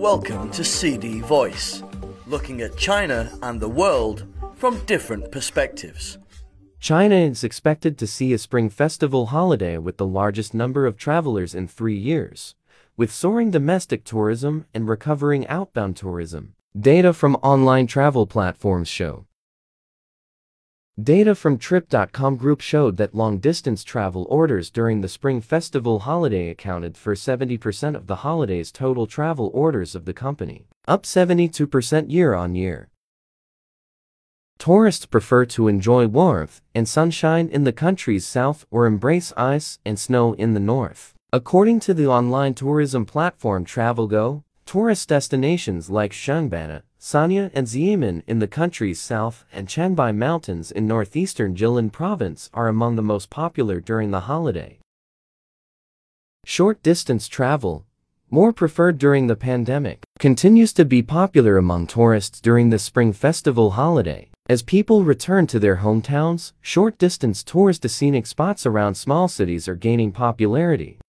Welcome to CD Voice, looking at China and the world from different perspectives. China is expected to see a spring festival holiday with the largest number of travelers in three years, with soaring domestic tourism and recovering outbound tourism. Data from online travel platforms show. Data from Trip.com Group showed that long-distance travel orders during the Spring Festival holiday accounted for 70% of the holiday's total travel orders of the company, up 72% year-on-year. Tourists prefer to enjoy warmth and sunshine in the country's south or embrace ice and snow in the north. According to the online tourism platform TravelGo, tourist destinations like Xishuangbanna, Sanya and Xiamen in the country's south and Changbai Mountains in northeastern Jilin province are among the most popular during the holiday. Short-distance travel, more preferred during the pandemic, continues to be popular among tourists during the Spring Festival holiday. As people return to their hometowns, short-distance tours to scenic spots around small cities are gaining popularity.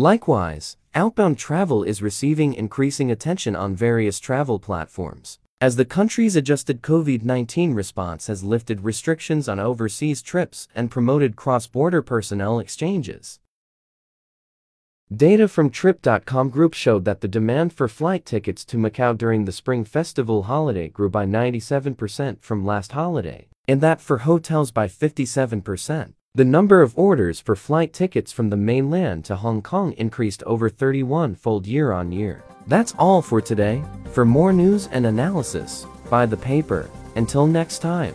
Likewise, outbound travel is receiving increasing attention on various travel platforms. As the country's adjusted COVID-19 response has lifted restrictions on overseas trips and promoted cross-border personnel exchanges. Data from Trip.com Group showed that the demand for flight tickets to Macau during the Spring Festival holiday grew by 97% from last holiday, and that for hotels by 57%. The number of orders for flight tickets from the mainland to Hong Kong increased over 31-fold year-on-year. That's all for today. For more news and analysis, buy the paper. Until next time.